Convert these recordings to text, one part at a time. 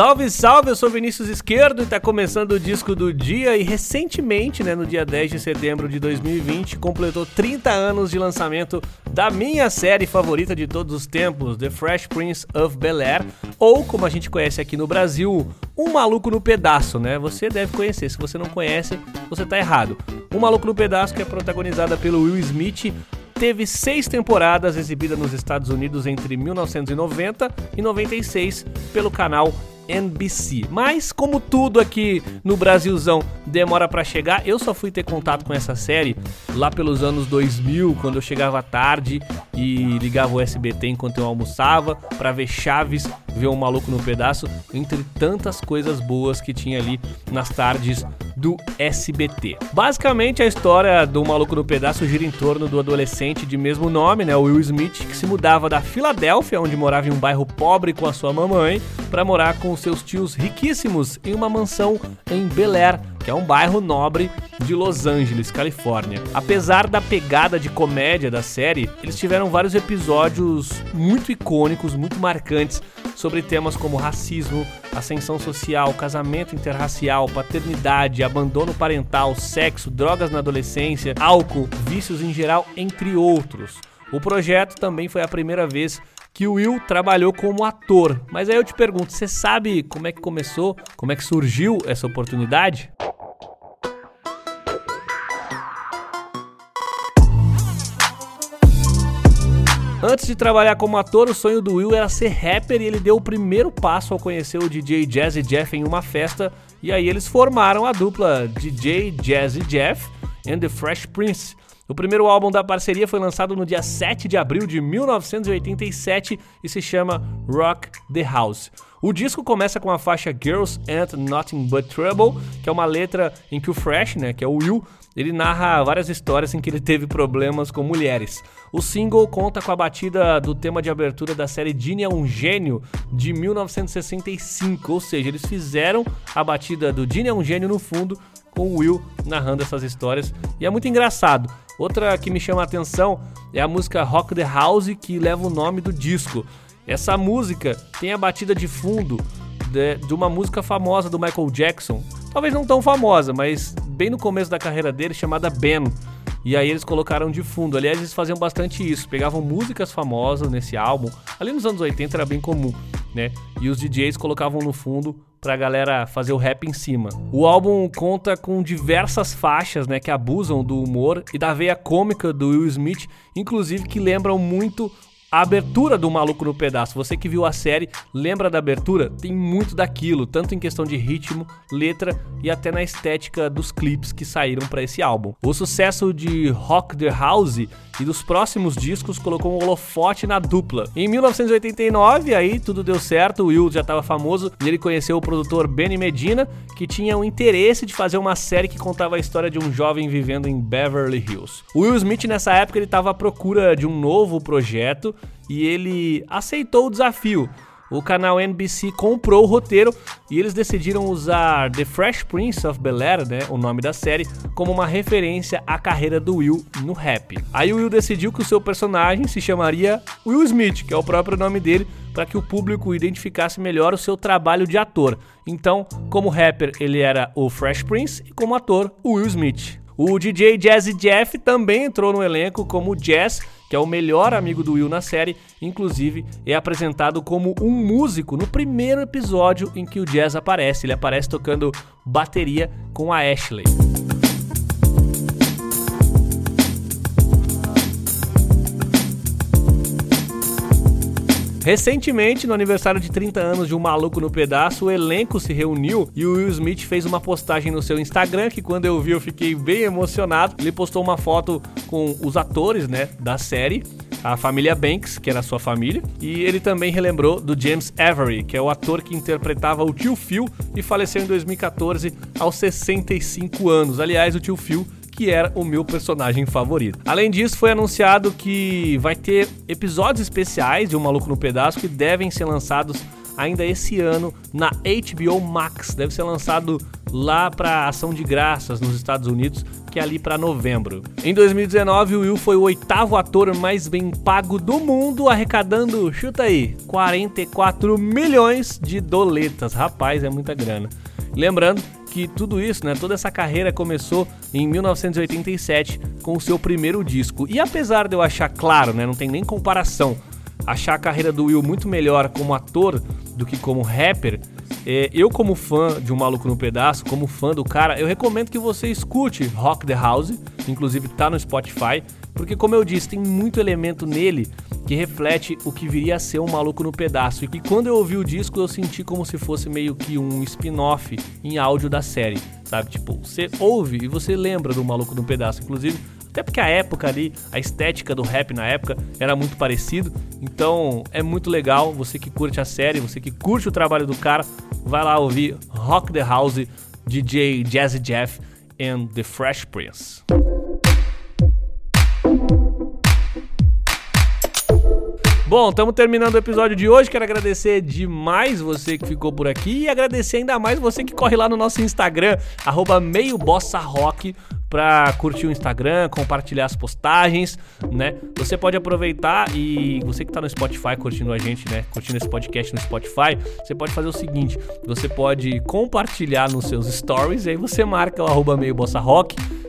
Salve, salve, eu sou Vinícius Esquerdo e tá começando o disco do dia e recentemente, né, no dia 10 de setembro de 2020, completou 30 anos de lançamento da minha série favorita de todos os tempos, The Fresh Prince of Bel-Air, ou como a gente conhece aqui no Brasil, Um Maluco no Pedaço, né? Você deve conhecer, se você não conhece, você tá errado. Um Maluco no Pedaço que é protagonizada pelo Will Smith, teve seis temporadas exibidas nos Estados Unidos entre 1990 e 96 pelo canal NBC. Mas como tudo aqui no Brasilzão demora para chegar, eu só fui ter contato com essa série lá pelos anos 2000, quando eu chegava tarde e ligava o SBT enquanto eu almoçava para ver Chaves, ver um maluco no pedaço, entre tantas coisas boas que tinha ali nas tardes do SBT. Basicamente a história do Maluco no Pedaço gira em torno do adolescente de mesmo nome, né, Will Smith, que se mudava da Filadélfia, onde morava em um bairro pobre com a sua mamãe, para morar com seus tios riquíssimos em uma mansão em Bel Air, que é um bairro nobre de Los Angeles, Califórnia. Apesar da pegada de comédia da série, eles tiveram vários episódios muito icônicos, muito marcantes sobre temas como racismo, ascensão social, casamento interracial, paternidade, abandono parental, sexo, drogas na adolescência, álcool, vícios em geral, entre outros. O projeto também foi a primeira vez que o Will trabalhou como ator. Mas aí eu te pergunto, você sabe como é que começou, como é que surgiu essa oportunidade? Antes de trabalhar como ator, o sonho do Will era ser rapper e ele deu o primeiro passo ao conhecer o DJ Jazzy Jeff em uma festa. E aí eles formaram a dupla DJ Jazzy Jeff and the Fresh Prince. O primeiro álbum da parceria foi lançado no dia 7 de abril de 1987 e se chama Rock the House. O disco começa com a faixa Girls Ain't Nothing But Trouble, que é uma letra em que o Fresh, né, que é o Will, ele narra várias histórias em que ele teve problemas com mulheres. O single conta com a batida do tema de abertura da série Gene é um Gênio de 1965, ou seja, eles fizeram a batida do Gene é um Gênio no fundo com o Will narrando essas histórias e é muito engraçado. Outra que me chama a atenção é a música Rock the House, que leva o nome do disco. Essa música tem a batida de fundo de, de, uma música famosa do Michael Jackson. Talvez não tão famosa, mas bem no começo da carreira dele, chamada Ben. E aí eles colocaram de fundo. Aliás, eles faziam bastante isso. Pegavam músicas famosas nesse álbum. Ali nos anos 80 era bem comum, né? E os DJs colocavam no fundo pra galera fazer o rap em cima. O álbum conta com diversas faixas, né, que abusam do humor e da veia cômica do Will Smith, inclusive que lembram muito a abertura do Maluco no Pedaço, você que viu a série, lembra da abertura? Tem muito daquilo, tanto em questão de ritmo, letra e até na estética dos clipes que saíram para esse álbum. O sucesso de Rock the House e dos próximos discos colocou um holofote na dupla. Em 1989, aí tudo deu certo, o Will já estava famoso e ele conheceu o produtor Benny Medina, que tinha o interesse de fazer uma série que contava a história de um jovem vivendo em Beverly Hills. O Will Smith nessa época ele estava à procura de um novo projeto e ele aceitou o desafio o canal NBC comprou o roteiro e eles decidiram usar The Fresh Prince of Bel-Air, né, o nome da série, como uma referência à carreira do Will no rap. Aí o Will decidiu que o seu personagem se chamaria Will Smith, que é o próprio nome dele, para que o público identificasse melhor o seu trabalho de ator. Então, como rapper, ele era o Fresh Prince e como ator, o Will Smith. O DJ Jazzy Jeff também entrou no elenco como Jazz que é o melhor amigo do Will na série, inclusive é apresentado como um músico no primeiro episódio em que o Jazz aparece. Ele aparece tocando bateria com a Ashley. Recentemente, no aniversário de 30 anos de Um Maluco no Pedaço, o elenco se reuniu e o Will Smith fez uma postagem no seu Instagram que quando eu vi eu fiquei bem emocionado. Ele postou uma foto com os atores, né, da série a família Banks, que era sua família, e ele também relembrou do James Avery, que é o ator que interpretava o tio Phil e faleceu em 2014 aos 65 anos. Aliás, o tio Phil que era o meu personagem favorito. Além disso, foi anunciado que vai ter episódios especiais de Um Maluco no Pedaço que devem ser lançados ainda esse ano na HBO Max. Deve ser lançado lá para ação de graças nos Estados Unidos, que é ali para novembro. Em 2019, o Will foi o oitavo ator mais bem pago do mundo, arrecadando, chuta aí, 44 milhões de doletas. Rapaz, é muita grana. Lembrando que tudo isso, né, toda essa carreira começou em 1987 com o seu primeiro disco. E apesar de eu achar claro, né, não tem nem comparação, achar a carreira do Will muito melhor como ator do que como rapper, é, eu, como fã de Um Maluco no Pedaço, como fã do cara, eu recomendo que você escute Rock the House, inclusive tá no Spotify, porque, como eu disse, tem muito elemento nele que reflete o que viria a ser Um Maluco no Pedaço. E quando eu ouvi o disco, eu senti como se fosse meio que um spin-off em áudio da série, sabe? Tipo, você ouve e você lembra do Maluco no Pedaço. Inclusive, até porque a época ali, a estética do rap na época era muito parecido. Então é muito legal. Você que curte a série, você que curte o trabalho do cara, vai lá ouvir Rock the House, DJ Jazzy Jeff and The Fresh Prince. Bom, estamos terminando o episódio de hoje. Quero agradecer demais você que ficou por aqui e agradecer ainda mais você que corre lá no nosso Instagram, arroba meiobossarrock, para curtir o Instagram, compartilhar as postagens, né? Você pode aproveitar e você que tá no Spotify curtindo a gente, né? Curtindo esse podcast no Spotify, você pode fazer o seguinte: você pode compartilhar nos seus stories e aí você marca o arroba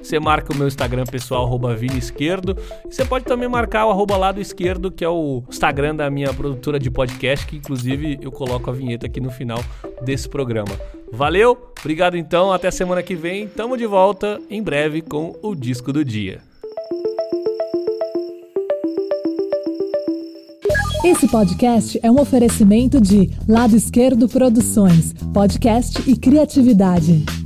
você marca o meu Instagram pessoal, arroba Vini Esquerdo, você pode também marcar o arroba lado esquerdo, que é o Instagram da minha produtora de podcast, que inclusive eu coloco a vinheta aqui no final desse programa. Valeu, obrigado então, até semana que vem, tamo de volta em breve com o disco do dia. Esse podcast é um oferecimento de Lado Esquerdo Produções, podcast e criatividade.